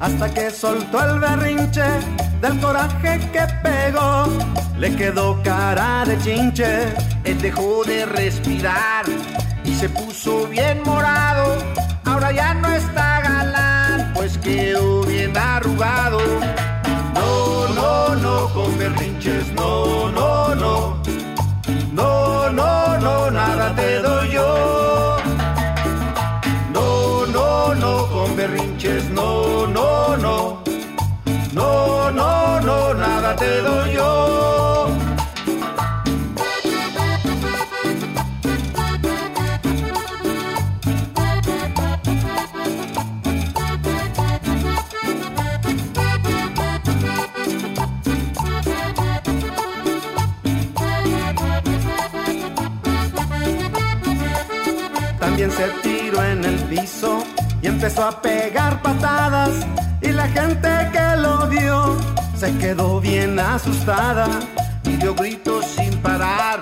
Hasta que soltó el berrinche del coraje que pegó. Le quedó cara de chinche, él dejó de respirar y se puso bien morado. Ahora ya no está galán, pues quedó bien arrugado. No, no, no, con berrinches, no, no, no. No, no, no, nada te doy yo. Con berrinches, no, no, asustada y dio gritos sin parar,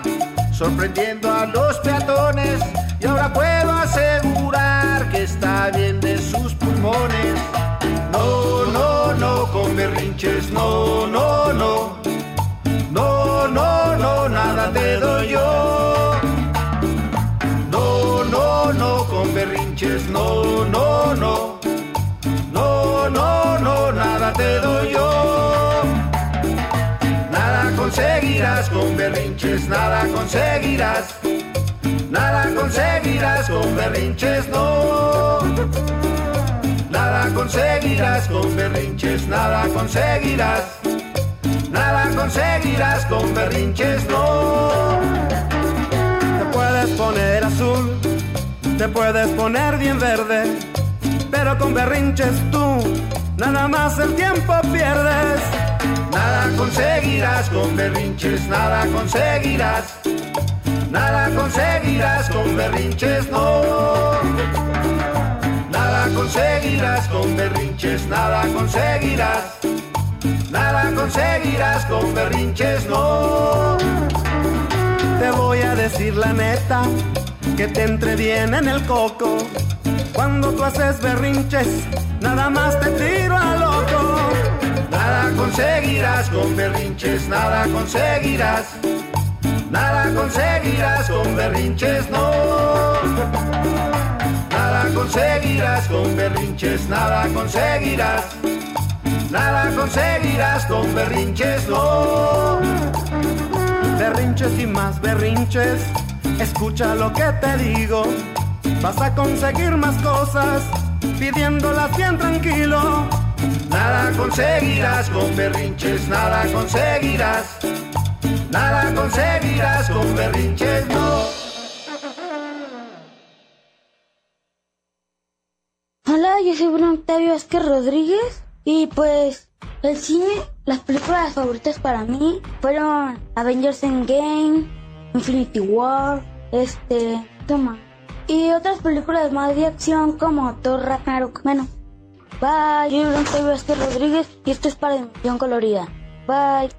sorprendiendo a los peatones. Y ahora puedo asegurar que está bien de sus pulmones. No, no, no, con berrinches, no, no, no. No, no, no, nada te doy yo. No, no, no, con berrinches, no, no, no. No, no, no, nada te doy yo. Conseguirás con berrinches, nada conseguirás. Nada conseguirás con berrinches, no. Nada conseguirás con berrinches, nada conseguirás. Nada conseguirás con berrinches, no. Te puedes poner azul, te puedes poner bien verde, pero con berrinches tú nada más el tiempo pierdes. Nada conseguirás con berrinches, nada conseguirás. Nada conseguirás con berrinches, no. Nada conseguirás con berrinches, nada conseguirás. Nada conseguirás con berrinches, no. Te voy a decir la neta, que te entre bien en el coco. Cuando tú haces berrinches, nada más te tiro a loco. Nada conseguirás con berrinches, nada conseguirás. Nada conseguirás con berrinches, no. Nada conseguirás con berrinches, nada conseguirás. Nada conseguirás con berrinches, no. Berrinches y más berrinches, escucha lo que te digo. Vas a conseguir más cosas pidiéndolas bien tranquilo. Nada conseguirás con berrinches, nada conseguirás. Nada conseguirás con berrinches, no. Hola, yo soy Bruno Octavio Vázquez Rodríguez y pues el cine, las películas favoritas para mí fueron Avengers Endgame, Infinity War, este, toma, y otras películas más de acción como Thor Ragnarok. Bueno, bye, yo soy Vázquez Rodríguez y esto es para Dimensión Colorida. Bye.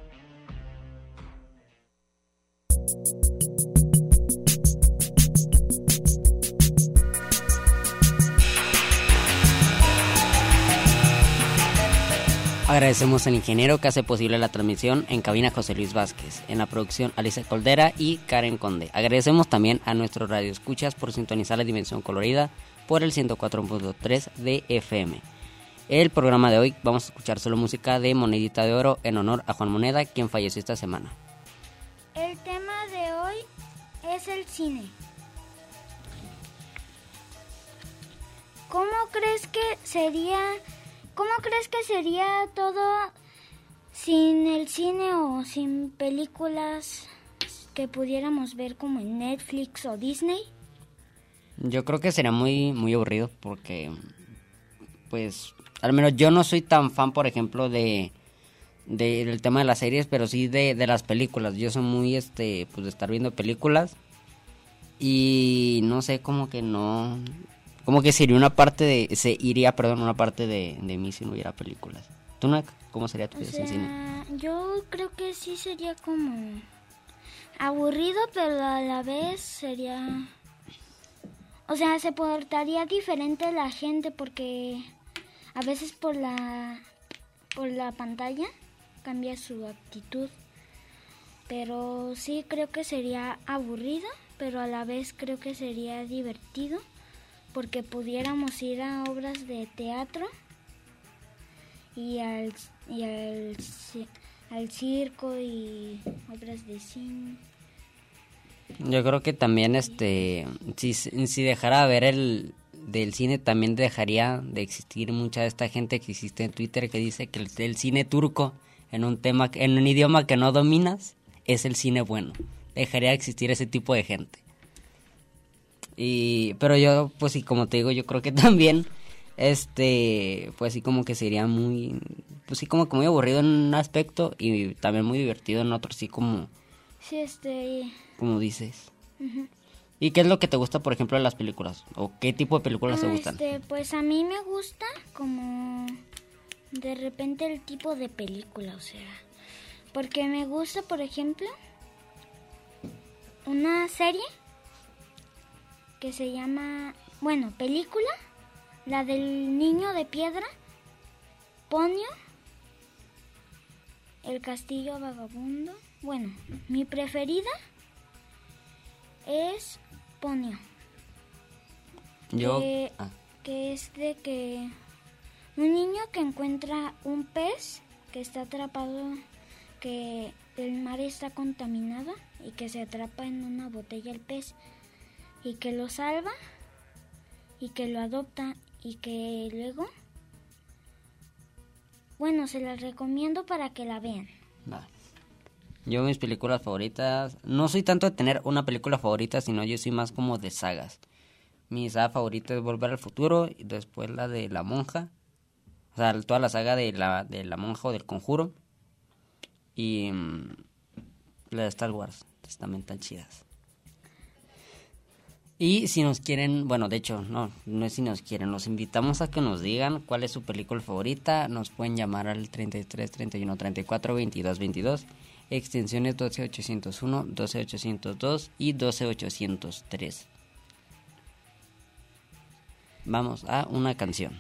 Agradecemos al ingeniero que hace posible la transmisión en cabina José Luis Vázquez, en la producción Alicia Coldera y Karen Conde. Agradecemos también a nuestros radioescuchas por sintonizar la dimensión colorida por el 104.3 de FM. El programa de hoy vamos a escuchar solo música de Monedita de Oro en honor a Juan Moneda, quien falleció esta semana. El tema de hoy es el cine. ¿Cómo crees que sería cómo crees que sería todo sin el cine o sin películas que pudiéramos ver como en Netflix o Disney? Yo creo que sería muy muy aburrido porque pues al menos yo no soy tan fan, por ejemplo, de, del tema de las series, pero sí de, de las películas. Yo soy muy este pues de estar viendo películas y no sé, como que no como que sería una parte de se iría, perdón, una parte de, de mí si no hubiera películas. ¿Tú no, cómo sería tu vida sin cine? Yo creo que sí sería como aburrido, pero a la vez sería o sea, se portaría diferente la gente porque a veces por la por la pantalla cambia su actitud. Pero sí creo que sería aburrido, pero a la vez creo que sería divertido porque pudiéramos ir a obras de teatro y al, y al, al circo y obras de cine. Yo creo que también este si, si dejara ver el del cine también dejaría de existir mucha de esta gente que existe en Twitter que dice que el, cine turco en un tema en un idioma que no dominas es el cine bueno. Dejaría de existir ese tipo de gente. Y pero yo pues sí como te digo, yo creo que también este pues sí como que sería muy pues sí como que muy aburrido en un aspecto y también muy divertido en otro, sí como Sí, este como dices. ¿Y qué es lo que te gusta, por ejemplo, de las películas? ¿O qué tipo de películas te Ah, gustan? Este, pues a mí me gusta como de repente el tipo de película, o sea, porque me gusta, por ejemplo, una serie que se llama, bueno, película, la del niño de piedra, Ponio, el castillo vagabundo. Bueno, mi preferida es Ponio. Yo que, ah, que es de que un niño que encuentra un pez que está atrapado, que el mar está contaminado y que se atrapa en una botella el pez y que lo salva y que lo adopta y que luego, bueno, se las recomiendo para que la vean. Yo mis películas favoritas, no soy tanto de tener una película favorita, sino yo soy más como de sagas. Mi saga favorita es Volver al Futuro y después la de La Monja. O sea, toda la saga de la, de la Monja o del Conjuro. Y mm, la de Star Wars, también tan chidas. Y si nos quieren, bueno, de hecho, no, no es si nos quieren, los invitamos a que nos digan cuál es su película favorita. Nos pueden llamar al 33 31 34 22 22, extensiones 12801, 12802 y 12803. Vamos a una canción.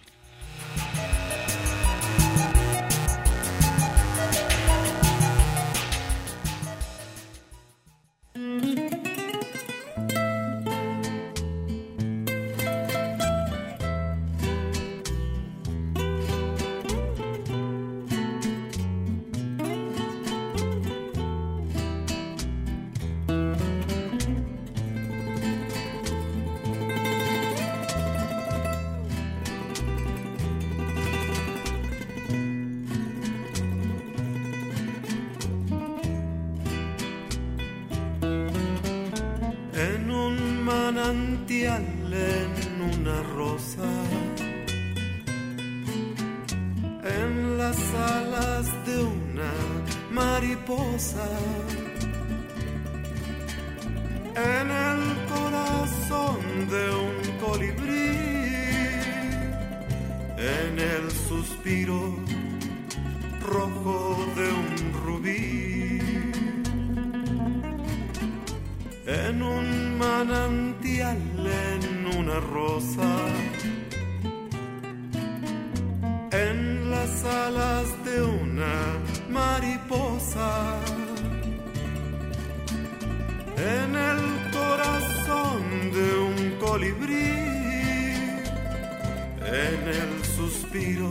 Suspiro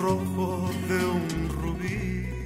rojo de un rubí.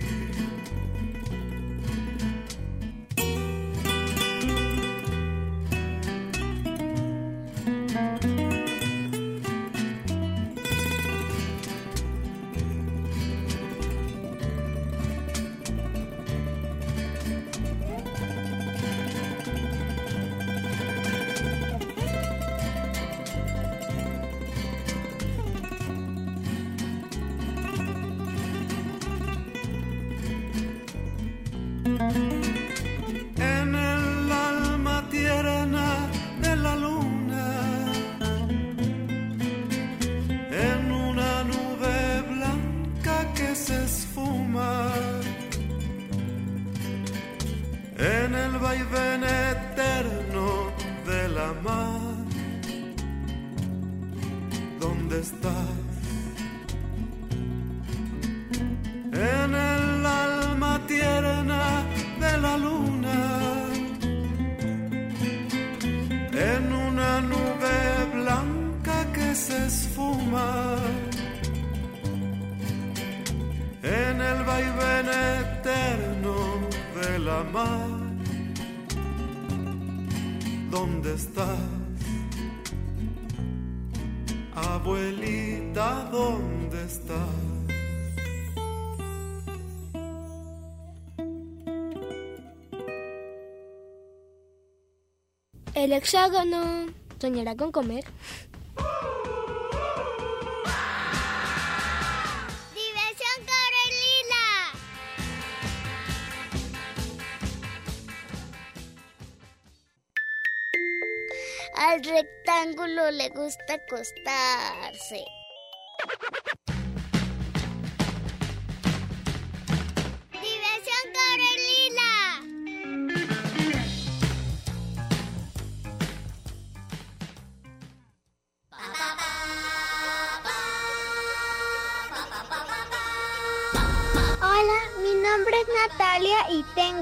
El hexágono soñará con comer. Diversión Corelila. Al rectángulo le gusta acostarse.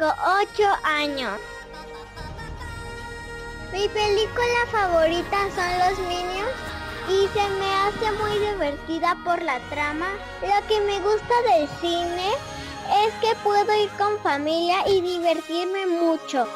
Tengo 8 años. Mi película favorita son Los Minions y se me hace muy divertida por la trama. Lo que me gusta del cine es que puedo ir con familia y divertirme mucho.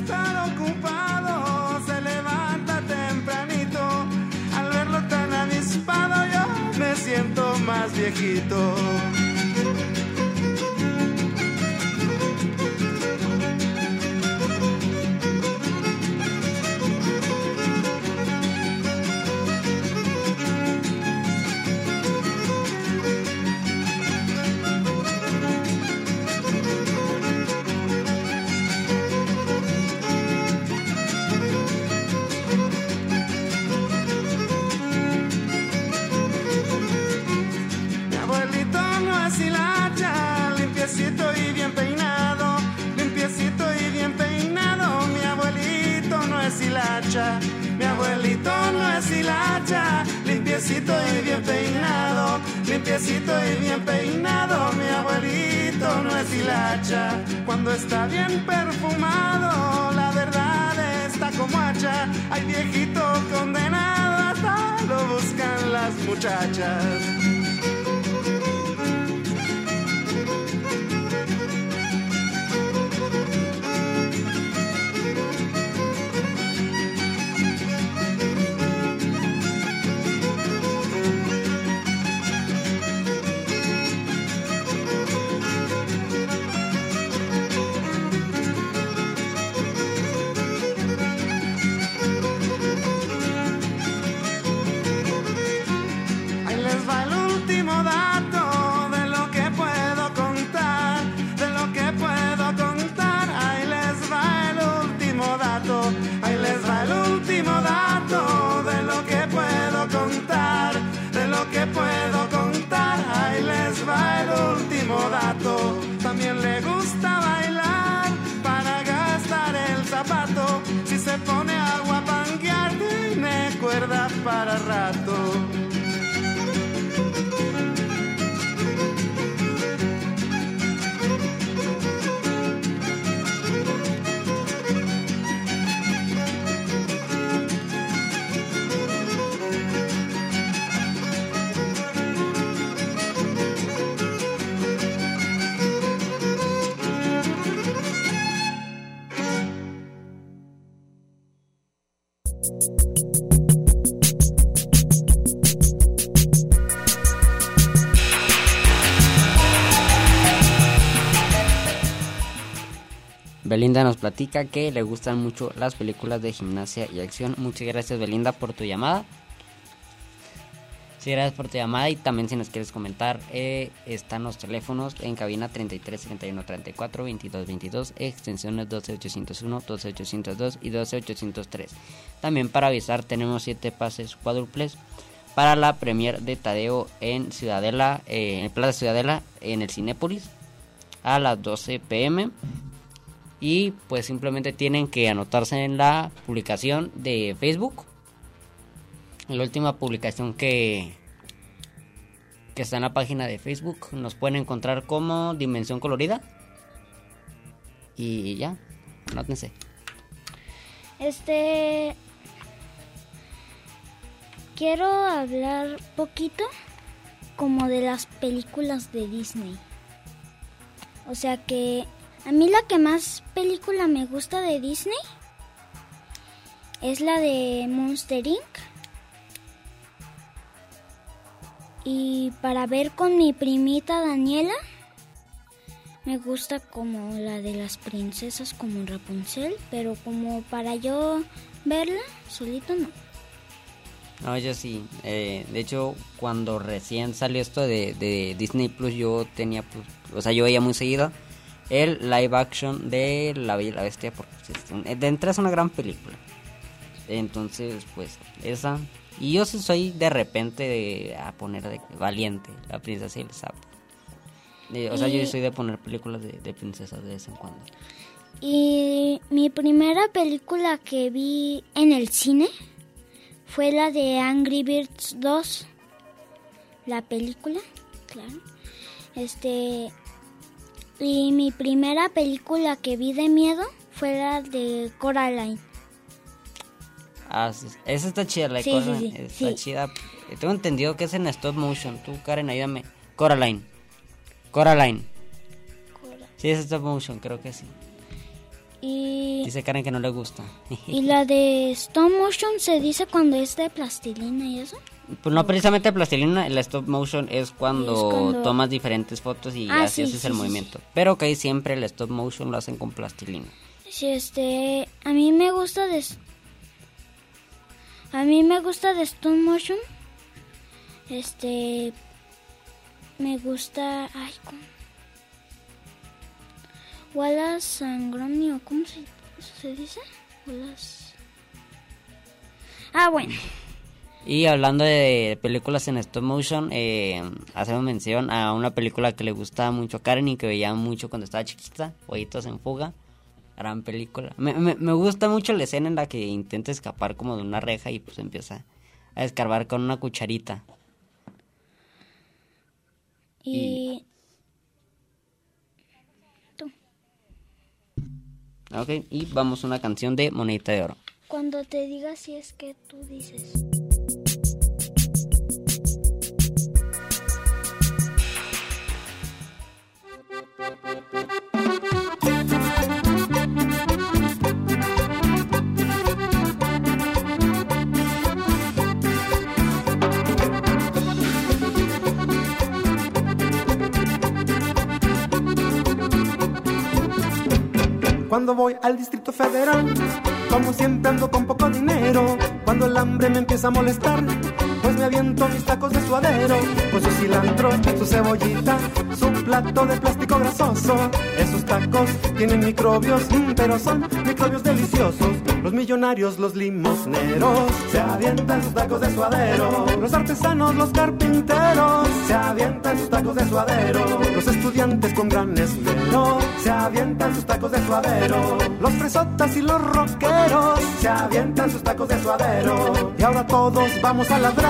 Estar ocupado, se levanta tempranito, al verlo tan avispado yo me siento más viejito. Limpiecito y bien peinado. Mi abuelito no es hilacha, cuando está bien perfumado, la verdad está como hacha. Hay viejito condenado, hasta lo buscan las muchachas. Para rato. Belinda nos platica que le gustan mucho las películas de gimnasia y acción. Muchas gracias Belinda por tu llamada. Sí, gracias por tu llamada y también si nos quieres comentar, eh, están los teléfonos en cabina 33 31 34 22 22, extensiones 12 801, 12 802 y 12 803. También para avisar tenemos 7 pases cuádruples para la premier de Tadeo en Ciudadela, eh, en Plaza Ciudadela, en el Cinépolis a las 12 pm y pues simplemente tienen que anotarse en la publicación de Facebook. La última publicación que, que está en la página de Facebook nos pueden encontrar como Dimensión Colorida. Y ya, anótense. Este. Quiero hablar poquito como de las películas de Disney. O sea que a mí la que más película me gusta de Disney es la de Monster Inc. Y para ver con mi primita Daniela, me gusta como la de las princesas como Rapunzel, pero como para yo verla solito no. No, yo sí. Eh, de hecho, cuando recién salió esto de, Disney Plus, yo tenía, pues, o sea, yo veía muy seguido el live action de La Bella y la Bestia, porque de entrada es una gran película. Entonces, pues, esa. Y yo sí soy de repente de, a poner de valiente, la princesa y el sapo. o sea, yo soy de poner películas de, de princesas de vez en cuando. Y mi primera película que vi en el cine fue la de Angry Birds 2. La película, claro. Este. Y mi primera película que vi de miedo fue la de Coraline. Ah, sí, esa está chida, la de Sí, Coraline. sí, está chida. Tengo entendido que es en stop motion. Tú, Karen, ayúdame. Coraline. Coraline. Sí, es stop motion, creo que sí. Y, Dice Karen que no le gusta. y la de stop motion se dice cuando es de plastilina y eso. Pues no precisamente plastilina, el stop motion es cuando, Es cuando- tomas diferentes fotos y Ah, así sí, haces sí, el sí, movimiento. Pero que ahí siempre el stop motion lo hacen con plastilina. Sí, este, a mí me gusta de a mí me gusta de stop motion. Este me gusta, ay, ¿cómo? Wallace and Gromit, ¿o cómo se, se dice? Wallace. Ah, bueno. Y hablando de películas en stop motion, eh, hacemos mención a una película que le gustaba mucho a Karen y que veía mucho cuando estaba chiquita, Pollitos en Fuga. Gran película. Me, me, me gusta mucho la escena en la que intenta escapar como de una reja y pues empieza a escarbar con una cucharita. Y Ok, y vamos a una canción de Monedita de Oro. cuando te diga si es que tú dices. Cuando voy al Distrito Federal, como siempre ando con poco dinero. Cuando el hambre me empieza a molestar, pues me aviento mis tacos de suadero, con su cilantro, su cebollita, su plato de plástico grasoso. Esos tacos tienen microbios, mm, pero son microbios deliciosos. Los millonarios, los limosneros, se avientan sus tacos de suadero. Los artesanos, los carpinteros, se avientan sus tacos de suadero. Los estudiantes con gran esmero, se avientan sus tacos de suadero. Los fresotas y los rockeros, se avientan sus tacos de suadero. Y ahora todos vamos a ladrar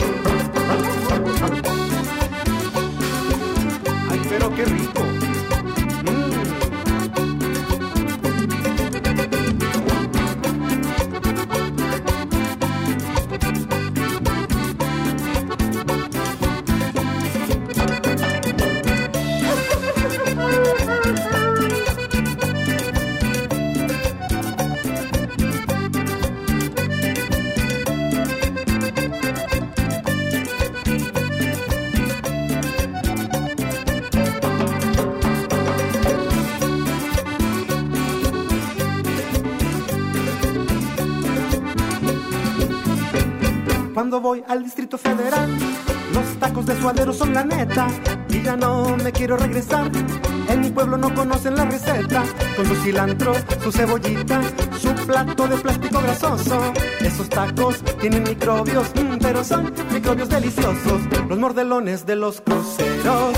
Cuando voy al Distrito Federal, los tacos de suadero son la neta. Y ya no me quiero regresar. En mi pueblo no conocen la receta. Con su cilantro, su cebollita, su plato de plástico grasoso. Esos tacos tienen microbios, mm, pero son microbios deliciosos. Los mordelones de los cruceros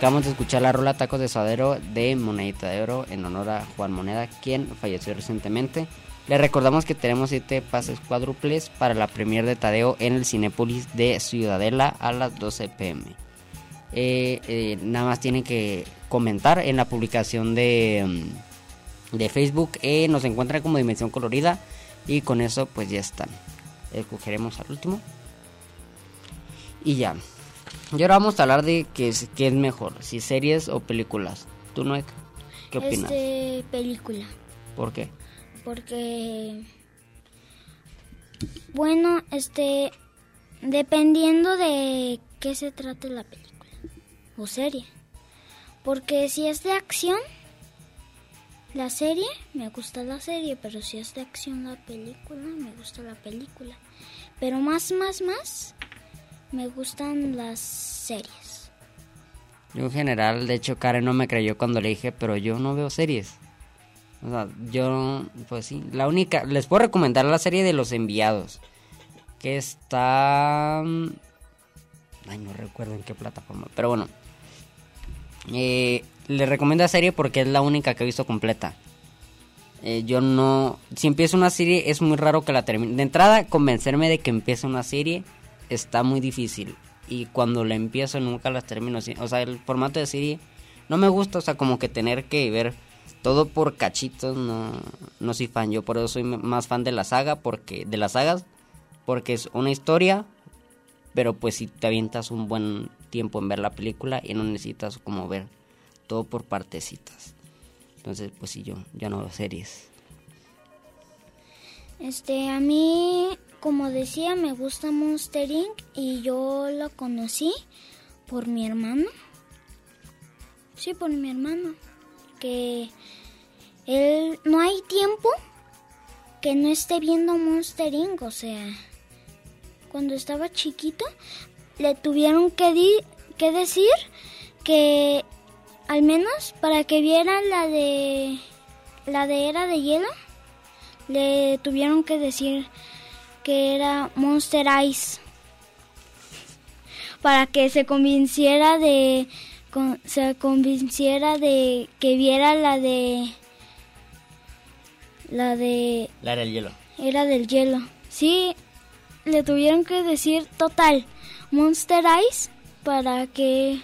Acabamos de escuchar la rola Tacos de Suadero de Monedita de Oro en honor a Juan Moneda, quien falleció recientemente. Le recordamos que tenemos 7 pases cuádruples para la premier de Tadeo en el Cinépolis de Ciudadela a las 12 pm. Eh, eh, nada más tienen que comentar en la publicación de, mm, de Facebook. eh, nos encuentran como Dimensión Colorida y con eso pues ya están. Escogeremos al último. Y ya. Y ahora vamos a hablar de qué es, qué es mejor, si series o películas. ¿Tú, no ¿Qué opinas? Este, película. ¿Por qué? Porque, bueno, este, dependiendo de qué se trate la película o serie. Porque si es de acción, la serie, me gusta la serie, pero si es de acción la película, me gusta la película. Pero más, más, más, me gustan las series. Yo en general, de hecho Karen no me creyó cuando le dije, pero yo no veo series. O sea, yo, pues sí, la única, les puedo recomendar la serie de Los Enviados, que está... Ay, no recuerdo en qué plataforma, pero bueno. Eh, les recomiendo la serie porque es la única que he visto completa. Eh, yo no... Si empiezo una serie es muy raro que la termine. De entrada, convencerme de que empiece una serie está muy difícil. Y cuando la empiezo nunca las termino. O sea, el formato de serie no me gusta. O sea, como que tener que ver todo por cachitos. No, no soy fan. Yo por eso soy más fan de la saga. Porque, de las sagas. Porque es una historia pero pues si te avientas un buen tiempo en ver la película y no necesitas como ver todo por partecitas. Entonces, pues sí, yo ya no veo series. Este, a mí, como decía, me gusta Monster Inc. y yo lo conocí por mi hermano. Sí, por mi hermano. Que él no hay tiempo que no esté viendo Monster Inc. O sea, cuando estaba chiquito le tuvieron que, di- que decir que al menos para que viera la de la de era de hielo le tuvieron que decir que era Monster Ice para que se convenciera de con- se convenciera de que viera la de la de La era el hielo. era del hielo. Sí, le tuvieron que decir total Monster Ice para que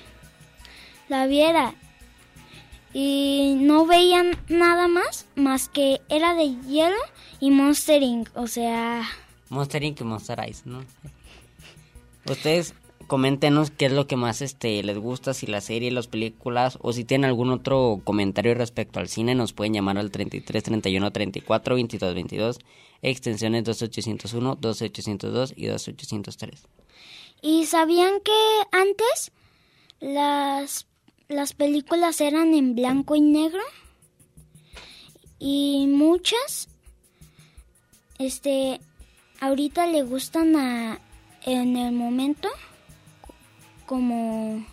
la viera. Y no veían nada más más que era de hielo y Monster Inc. O sea, Monster Inc. y Monster ¿no? Ustedes coméntenos qué es lo que más este les gusta, si la serie, las películas o si tienen algún otro comentario respecto al cine, nos pueden llamar al 33 31 34 22 22, extensiones 2801, 2802 y 2803. ¿y sabían que antes las las películas eran en blanco y negro? Y muchas este ahorita le gustan a en el momento como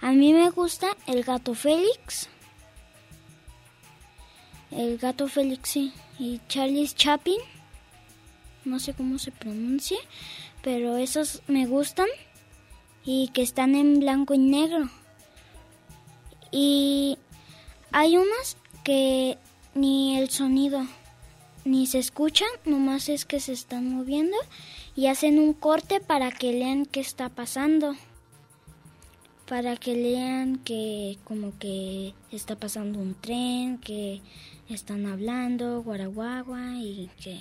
a mí me gusta el gato Félix. El gato Félix sí y Charlie Chaplin. No sé cómo se pronuncia pero esos me gustan y que están en blanco y negro. Y hay unas que ni el sonido ni se escuchan, nomás es que se están moviendo y hacen un corte para que lean qué está pasando. Para que lean que como que está pasando un tren, que están hablando, guaraguagua y que...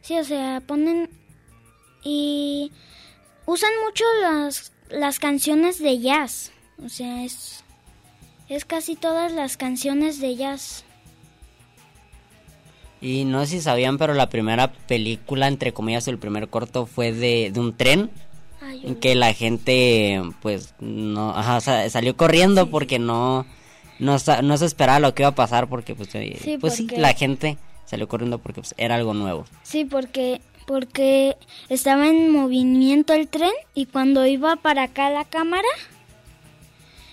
Sí, o sea, ponen... Y usan mucho las, las canciones de jazz. O sea, es, es casi todas las canciones de jazz. Y no sé si sabían, pero la primera película, entre comillas, el primer corto fue de, de un tren Ay, en que la gente, pues, no, ajá, salió corriendo porque no, no, no se esperaba lo que iba a pasar porque, pues, eh, Sí, pues sí, porque- la gente salió corriendo porque pues, era algo nuevo. Sí, porque porque estaba en movimiento el tren y cuando iba para acá la cámara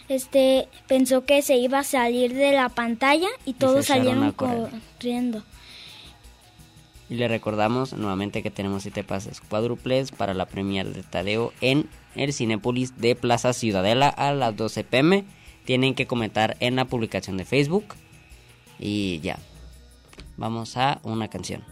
este pensó que se iba a salir de la pantalla y todos echaron salieron corriendo. Y le recordamos nuevamente que tenemos siete pases cuádruples para la premier de Tadeo en el Cinépolis de Plaza Ciudadela a las 12 pm. Tienen que comentar en la publicación de Facebook. Y ya. Vamos a una canción.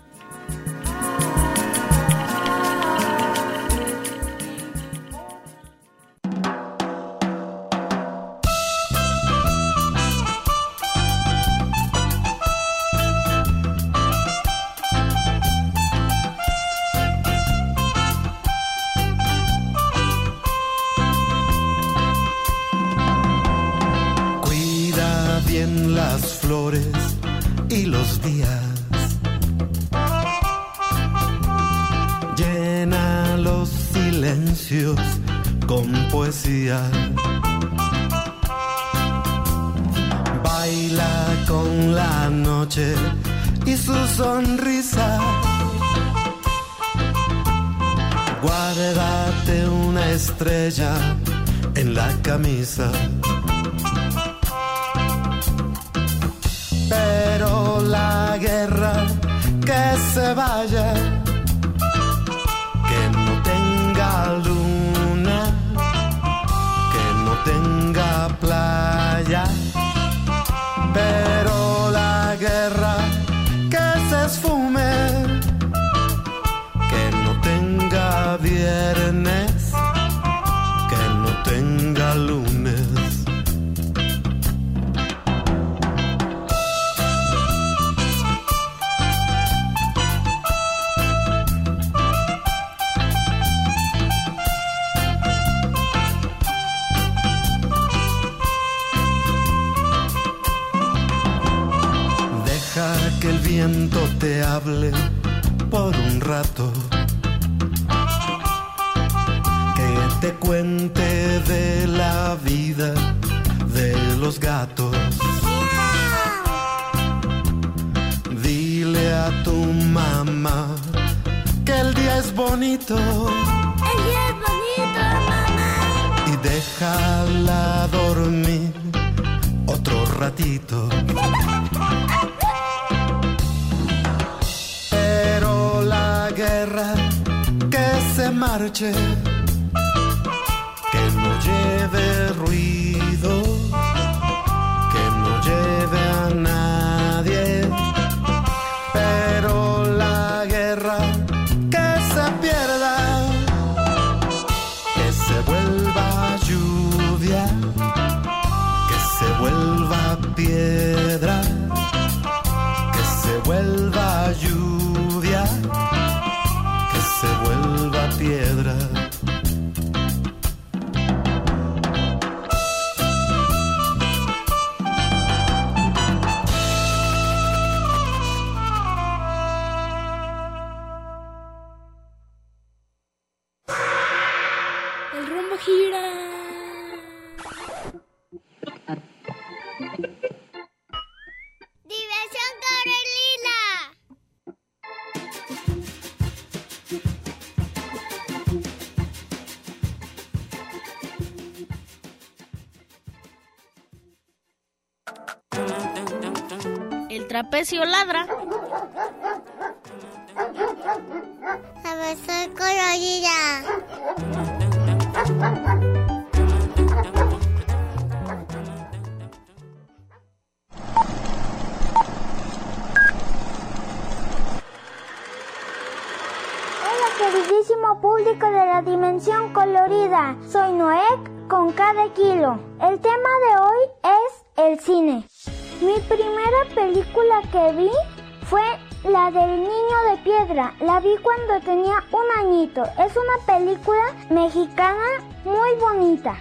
Las flores y los días. Llena los silencios con poesía. Baila con la noche y su sonrisa. Guárdate una estrella en la camisa. Guerra que se vaya, bonito. El día es bonito, mamá. Y déjala dormir otro ratito. Pero la guerra que se marche, que no lleve ruido, El trapecio ladra. Diversión Carolina. Hola queridísimo público de la dimensión colorida, soy Noek con cada kilo. El tema de hoy es el cine. Mi primera película que vi fue la del niño de piedra. La vi cuando tenía un añito. Es una película mexicana muy bonita.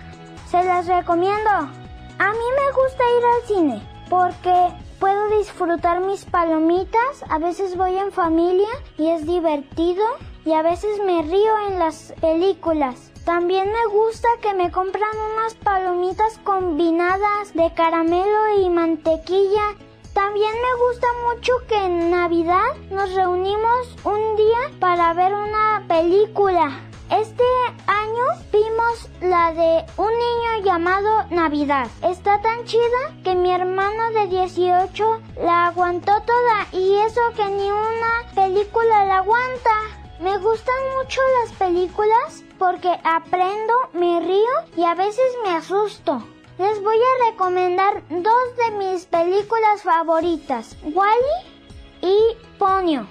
Se las recomiendo. A mí me gusta ir al cine porque puedo disfrutar mis palomitas, a veces voy en familia y es divertido y a veces me río en las películas. También me gusta que me compran unas palomitas combinadas de caramelo y mantequilla. También me gusta mucho que en Navidad nos reunimos un día para ver una película. Este año vimos la de un niño llamado Navidad. Está tan chida que mi hermano de 18 la aguantó toda y eso que ni una película la aguanta. Me gustan mucho las películas porque aprendo, me río y a veces me asusto. Les voy a recomendar dos de mis películas favoritas, Wally y Ponyo.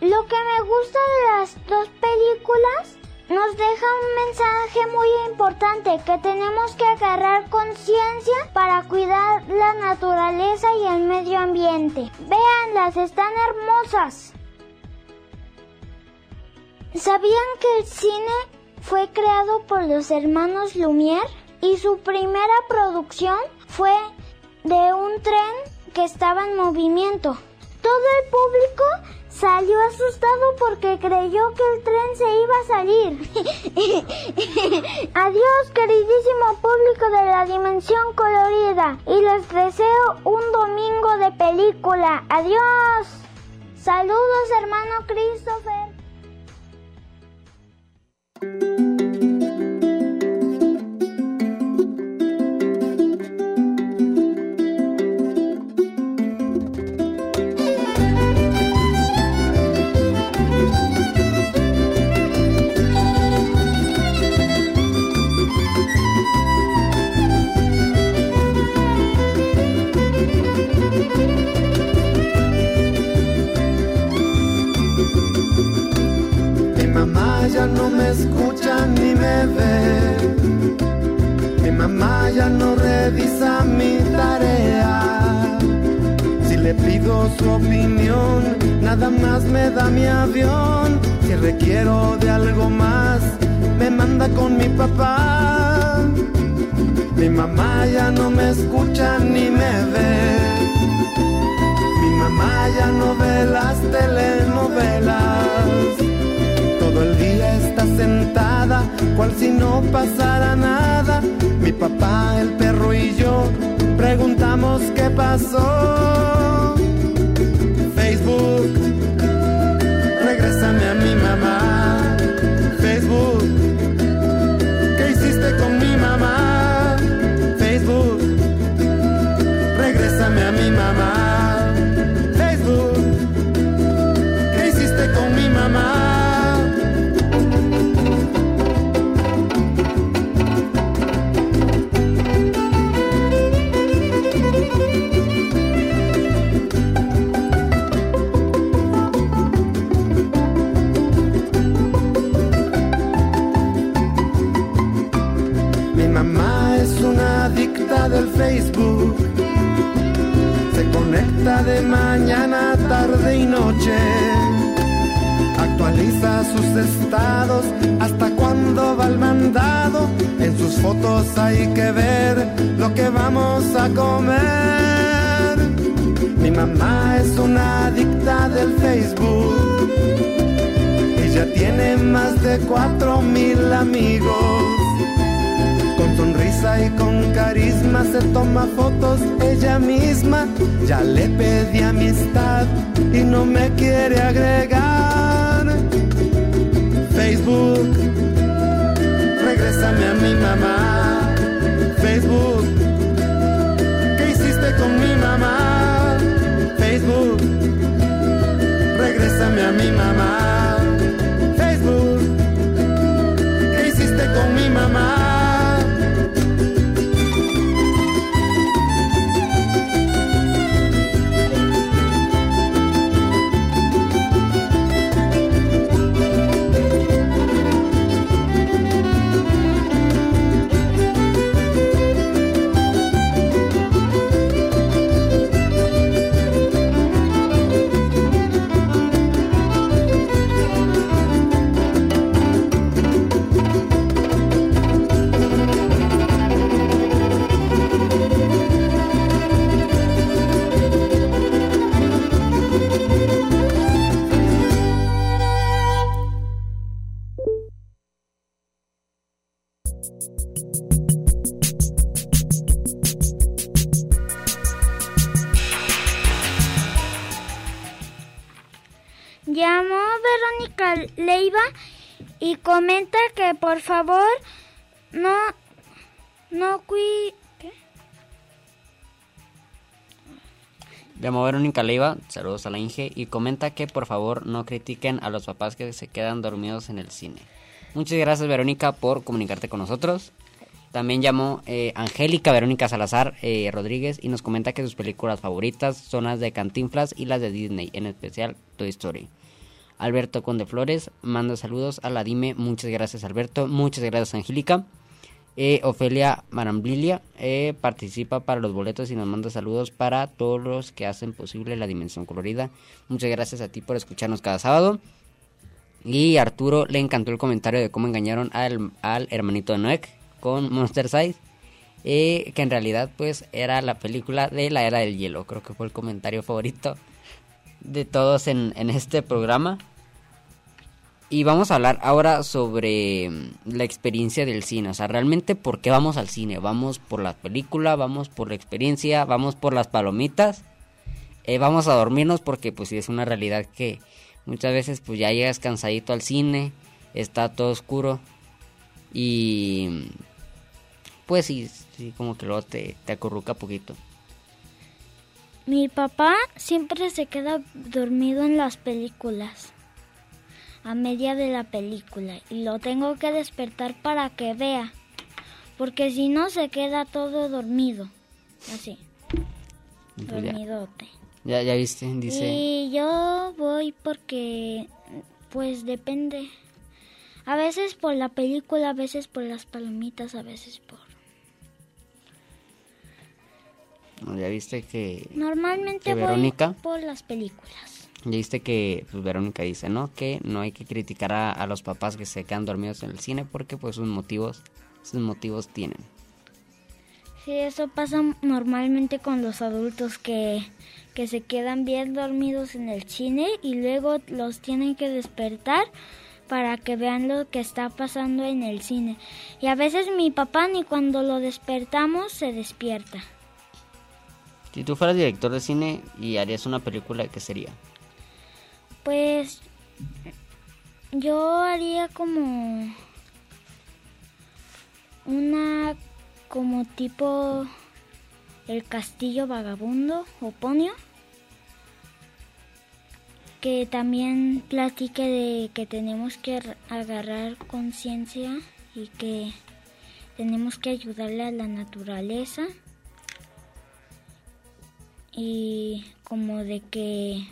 Lo que me gusta de las dos películas nos deja un mensaje muy importante que tenemos que agarrar conciencia para cuidar la naturaleza y el medio ambiente. Véanlas, están hermosas. ¿Sabían que el cine fue creado por los hermanos Lumière y su primera producción fue de un tren que estaba en movimiento? Todo el público salió asustado porque creyó que el tren se iba a salir. Adiós, queridísimo público de la dimensión colorida, y les deseo un domingo de película. Adiós. Saludos, hermano Christopher. Mamá ya no me escucha ni me ve. Mi mamá ya no revisa mi tarea. Si le pido su opinión, nada más me da mi avión. Si requiero de algo más, me manda con mi papá. Mi mamá ya no me escucha ni me ve. Mi mamá ya no ve las telenovelas. Todo el día está sentada, cual si no pasara nada. Mi papá, el perro y yo preguntamos qué pasó. Facebook, por favor no no cui ¿qué? Llamó Verónica Leiva, saludos a la Inge, y comenta que por favor no critiquen a los papás que se quedan dormidos en el cine. Muchas gracias Verónica por comunicarte con nosotros. También llamó eh, Angélica Verónica Salazar eh, Rodríguez y nos comenta que sus películas favoritas son las de Cantinflas y las de Disney, en especial Toy Story. Alberto Conde Flores manda saludos a la Dime, muchas gracias Alberto, muchas gracias Angélica. Eh, Ofelia Maramblilia eh, participa para los boletos y nos manda saludos para todos los que hacen posible la dimensión colorida. Muchas gracias a ti por escucharnos cada sábado. Y Arturo le encantó el comentario de cómo engañaron al, al hermanito de Noek con Monster Size. eh, que en realidad pues era la película de la era del hielo. Creo que fue el comentario favorito de todos en, en este programa. Y vamos a hablar ahora sobre mm, la experiencia del cine. O sea, realmente por qué vamos al cine. Vamos por la película, vamos por la experiencia, vamos por las palomitas. Eh, vamos a dormirnos porque pues sí es una realidad que muchas veces pues ya llegas cansadito al cine, está todo oscuro y pues sí, como que luego te, te acurruca poquito. Mi papá siempre se queda dormido en las películas, a media de la película, y lo tengo que despertar para que vea, porque si no se queda todo dormido, así, pues dormidote. ya, ya viste, dice... Y yo voy porque, pues depende. A veces por la película, a veces por las palomitas, a veces por... Ya viste que... Normalmente que voy Verónica... por las películas. Ya viste que pues, Verónica dice, ¿no? Que no hay que criticar a, a los papás que se quedan dormidos en el cine porque pues sus motivos, sus motivos tienen. Sí, eso pasa normalmente con los adultos que, que se quedan bien dormidos en el cine y luego los tienen que despertar para que vean lo que está pasando en el cine. Y a veces mi papá ni cuando lo despertamos se despierta. Si tú fueras director de cine y harías una película, ¿qué sería? Pues yo haría como una como tipo el castillo vagabundo o ponio que también platique de que tenemos que agarrar conciencia y que tenemos que ayudarle a la naturaleza y como de que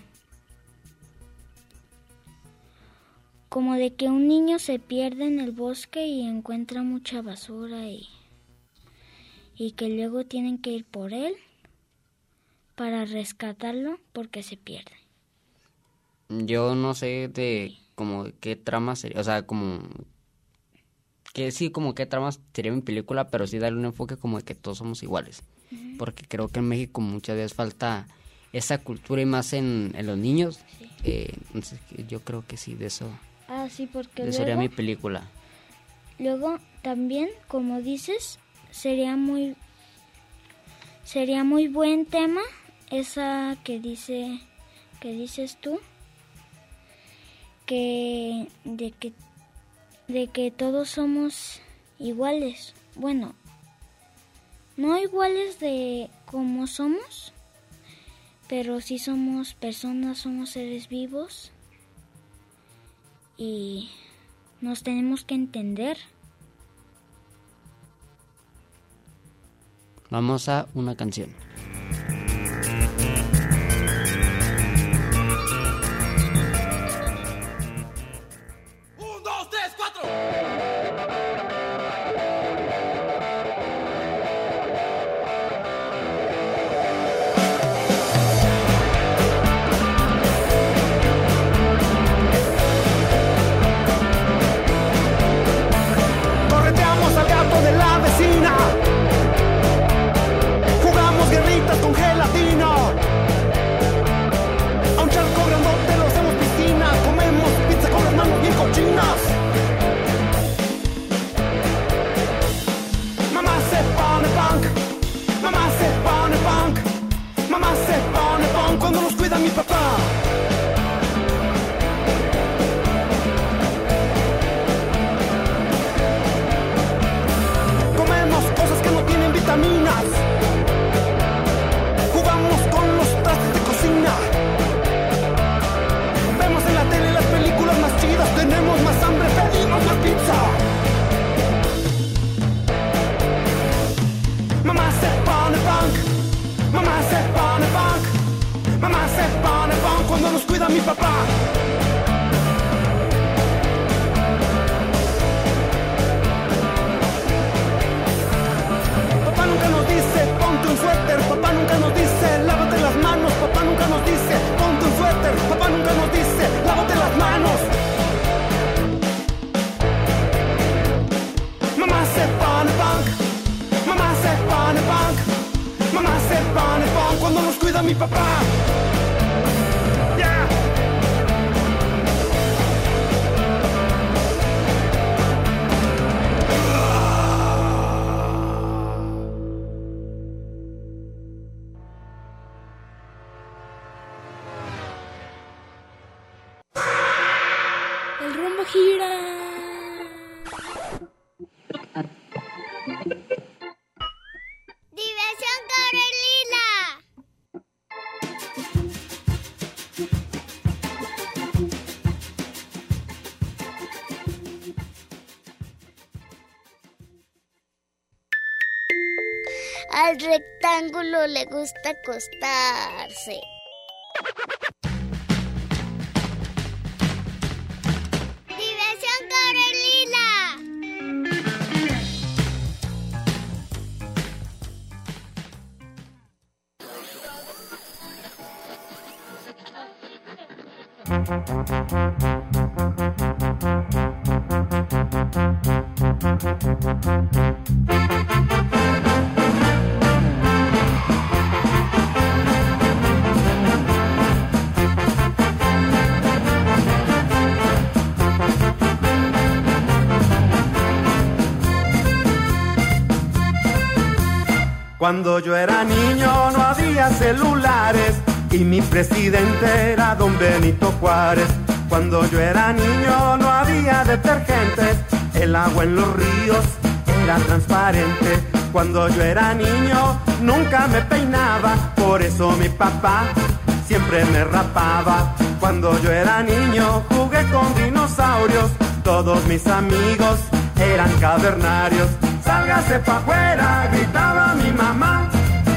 como de que un niño se pierde en el bosque y encuentra mucha basura y y que luego tienen que ir por él para rescatarlo porque se pierde. Yo no sé de como qué trama sería, o sea, como que sí, como qué trama sería mi película, pero sí darle un enfoque como de que todos somos iguales. Porque creo que en México muchas veces falta esa cultura y más en, en los niños. Eh, entonces yo creo que sí, de eso, Ah, sí, porque de luego, sería mi película. luego también, como dices, sería muy sería muy buen tema esa que dice que dices tú que de que de que todos somos iguales. Bueno, no iguales de como somos, pero sí somos personas, somos seres vivos y nos tenemos que entender. Vamos a una canción. El rumbo gira. Diversión Corelila. Al rectángulo le gusta acostarse. Cuando yo era niño no había celulares y mi presidente era don Benito Juárez. Cuando yo era niño no había detergentes, el agua en los ríos era transparente. Cuando yo era niño nunca me peinaba, por eso mi papá siempre me rapaba. Cuando yo era niño jugué con dinosaurios, todos mis amigos eran cavernarios. Sálgase pa' afuera, gritaba mi mamá.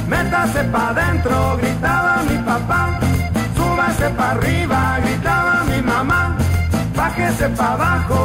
Métase pa' adentro, gritaba mi papá. Súbase pa' arriba, gritaba mi mamá. Bájese pa' abajo,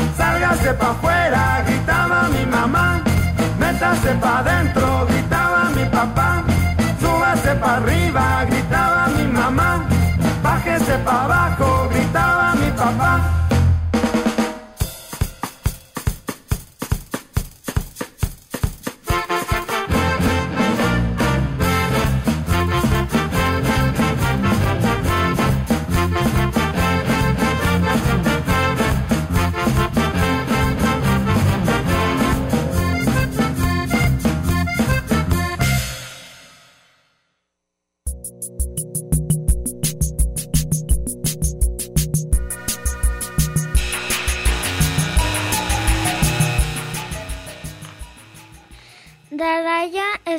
Sálgase pa' afuera, gritaba mi mamá. Métase pa' adentro, gritaba mi papá. Súbase pa' arriba, gritaba mi mamá. Bájese pa' abajo, gritaba mi papá.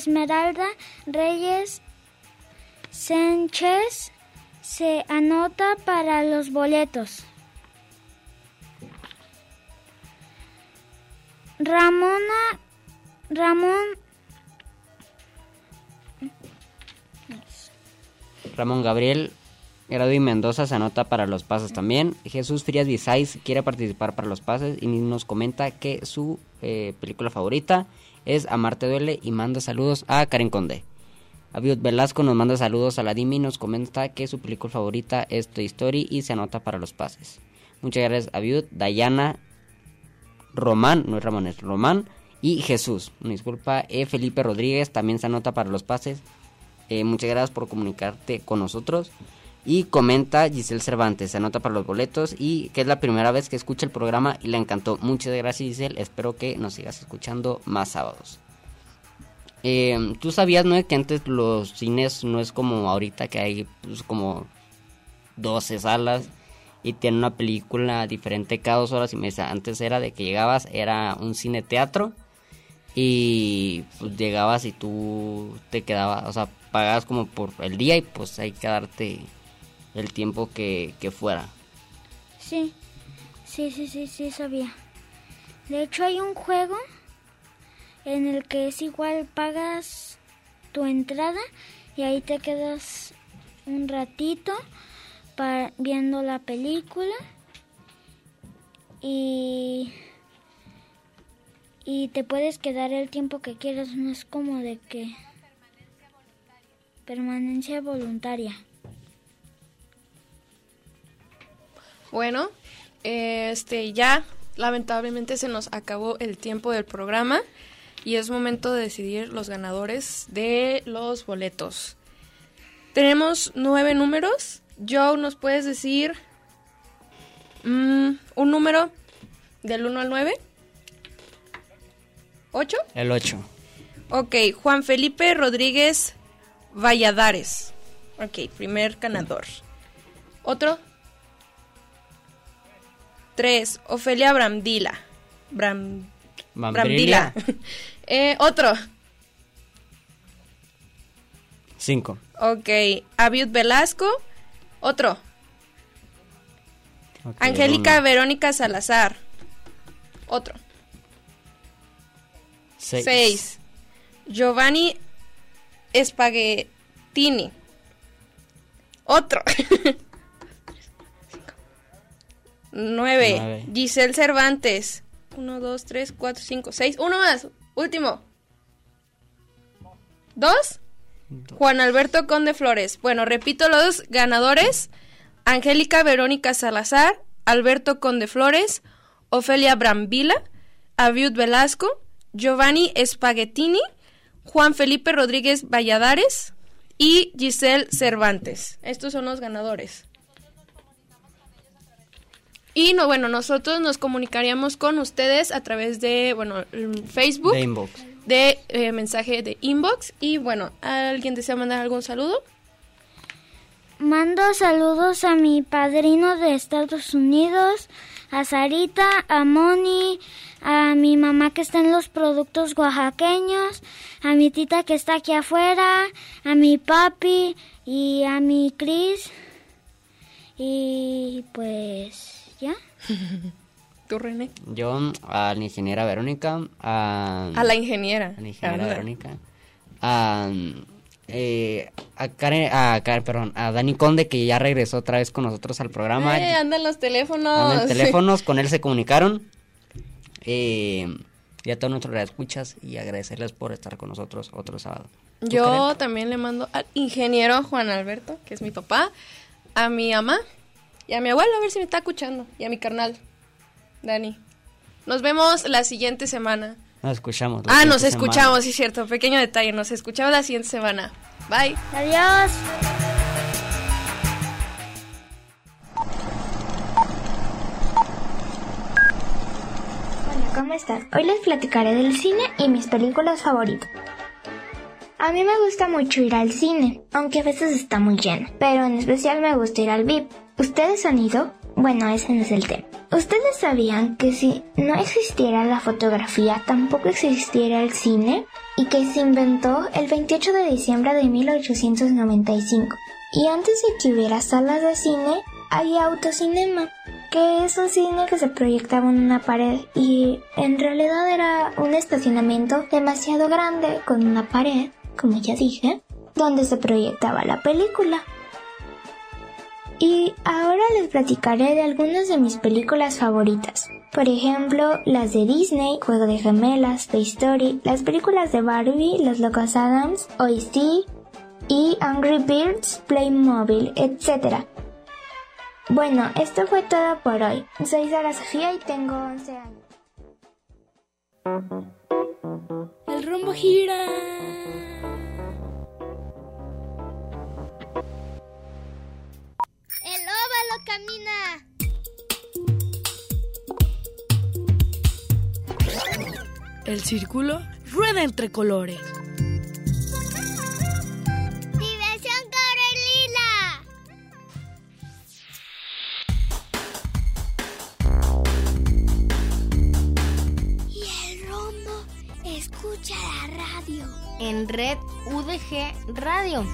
Esmeralda Reyes Sánchez se anota para los boletos. Ramona Ramón Ramón Gabriel Grado y Mendoza se anota para los pases también. Jesús Frías Visais quiere participar para los pases y nos comenta que su eh, película favorita es Amarte Duele y manda saludos a Karen Conde. Abiud Velasco nos manda saludos a la Dimi y nos comenta que su película favorita es Toy Story y se anota para los pases. Muchas gracias Abiud, Dayana, Román, no es Román y Jesús. Disculpa, e. Felipe Rodríguez también se anota para los pases. Eh, muchas gracias por comunicarte con nosotros. Y comenta Giselle Cervantes, se anota para los boletos y que es la primera vez que escucha el programa y le encantó. Muchas gracias Giselle, espero que nos sigas escuchando más sábados. Eh, Tú sabías, ¿no? Que antes los cines no es como ahorita que hay pues, como 12 salas y tiene una película diferente cada dos horas y media. Antes era de que llegabas, era un cine teatro y pues llegabas y tú te quedabas, o sea, pagabas como por el día y pues hay que darte el tiempo que, que fuera. Sí, sí, sí, sí, sí, sabía. De hecho hay un juego en el que es igual, pagas tu entrada y ahí te quedas un ratito para, viendo la película y y te puedes quedar el tiempo que quieras, no es como de que permanencia voluntaria. Bueno, este ya lamentablemente se nos acabó el tiempo del programa y es momento de decidir los ganadores de los boletos. Tenemos nueve números. Joe, ¿nos puedes decir mm, un número del 1 al 9? ¿8? El 8. Ok, Juan Felipe Rodríguez Valladares. Ok, primer ganador. ¿Otro? Tres, Ofelia Bramdila. Bram, Bramdila. eh, otro. Cinco. Ok, Abiud Velasco. Otro. Ok, Angélica uno. Verónica Salazar. Otro. Seis. Seis. Giovanni Spaghettini. Otro. Nueve. Nueve. Giselle Cervantes. Uno, dos, tres, cuatro, cinco, seis. Uno más. Último. ¿Dos? Juan Alberto Conde Flores. Bueno, repito los ganadores. Angélica Verónica Salazar, Alberto Conde Flores, Ofelia Brambila, Aviud Velasco, Giovanni Spaghettini, Juan Felipe Rodríguez Valladares y Giselle Cervantes. Estos son los ganadores. Y no, bueno, nosotros nos comunicaríamos con ustedes a través de, bueno, el Facebook, De inbox. de eh, mensaje de inbox. Y bueno, ¿alguien desea mandar algún saludo? Mando saludos a mi padrino de Estados Unidos, a Sarita, a Moni, a mi mamá que está en los productos oaxaqueños, a mi tita que está aquí afuera, a mi papi y a mi Cris. Y pues ya. ¿Tú, René? Yo a la ingeniera Verónica, a, A la ingeniera. a la ingeniera Anda. Verónica, a, eh, a Karen, a Karen, perdón, a Dani Conde que ya regresó otra vez con nosotros al programa. Eh, andan los teléfonos. Andan en teléfonos, con él se comunicaron. Eh, y a todos nuestros escuchas y agradecerles por estar con nosotros otro sábado. ¿Tú, Yo Karen? también le mando al ingeniero Juan Alberto, que es mi papá, a mi mamá y a mi abuelo, a ver si me está escuchando, y a mi carnal, Dani. Nos vemos la siguiente semana. Nos escuchamos. Ah, nos siguiente semana. escuchamos, sí es cierto, pequeño detalle, nos escuchamos la siguiente semana. Bye. Adiós. Hola, ¿cómo estás? Hoy les platicaré del cine y mis películas favoritas. A mí me gusta mucho ir al cine, aunque a veces está muy lleno, pero en especial me gusta ir al VIP. ¿Ustedes han ido? Bueno, ese no es el tema. ¿Ustedes sabían que si no existiera la fotografía, tampoco existiera el cine? Y que se inventó el 28 de diciembre de 1895. Y antes de que hubiera salas de cine, había autocinema, que es un cine que se proyectaba en una pared y en realidad era un estacionamiento demasiado grande con una pared, como ya dije, donde se proyectaba la película. Y ahora les platicaré de algunas de mis películas favoritas. Por ejemplo, las de Disney, Juego de Gemelas, Toy Story, las películas de Barbie, Los Locos Adams, OC y Angry Birds, Playmobil, etc. Bueno, esto fue todo por hoy. Soy Sara Sofía y tengo 11 años. El rumbo gira. Camina. El círculo rueda entre colores. Diversión Carolina. Y el rombo escucha la radio. En Red UDG Radio.